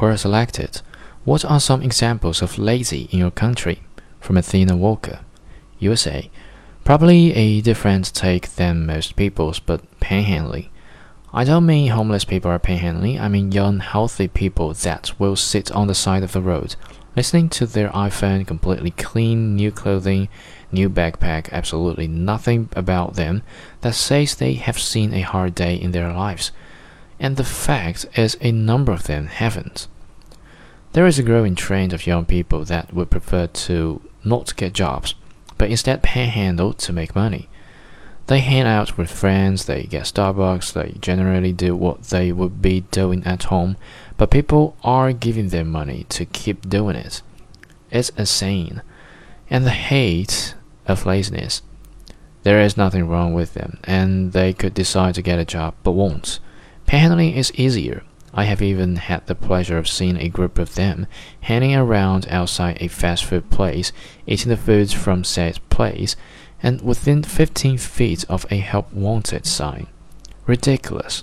Quora selected. What are some examples of lazy in your country? From Athena Walker, USA. Probably a different take than most people's, but panhandling. I don't mean homeless people are panhandling, I mean young, healthy people that will sit on the side of the road, listening to their iPhone, completely clean, new clothing, new backpack, absolutely nothing about them that says they have seen a hard day in their lives. And the fact is, a number of them haven't. There is a growing trend of young people that would prefer to not get jobs, but instead panhandle to make money. They hang out with friends, they get Starbucks, they generally do what they would be doing at home, but people are giving them money to keep doing it. It's insane. And the hate of laziness. There is nothing wrong with them, and they could decide to get a job but won't. Panhandling is easier. I have even had the pleasure of seeing a group of them hanging around outside a fast food place, eating the foods from said place, and within 15 feet of a help wanted sign. Ridiculous.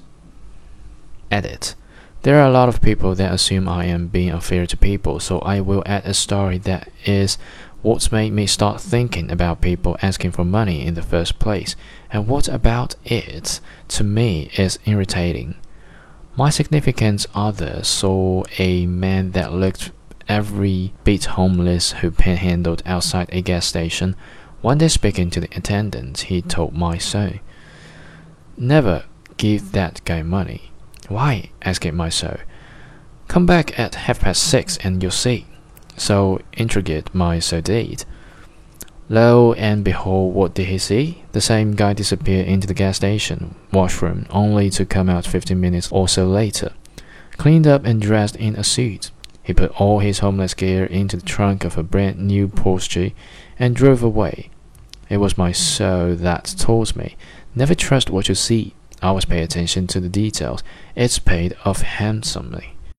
Edit. There are a lot of people that assume I am being unfair to people, so I will add a story that is what made me start thinking about people asking for money in the first place, and what about it, to me, is irritating. My significant other saw a man that looked every bit homeless who panhandled outside a gas station. One day, speaking to the attendant, he told my son, Never give that guy money. Why? asked my son. Come back at half past six and you'll see. So intrigued, my so did. Lo and behold, what did he see? The same guy disappear into the gas station washroom, only to come out 15 minutes or so later, cleaned up and dressed in a suit. He put all his homeless gear into the trunk of a brand new Porsche and drove away. It was my soul that taught me never trust what you see. Always pay attention to the details. It's paid off handsomely.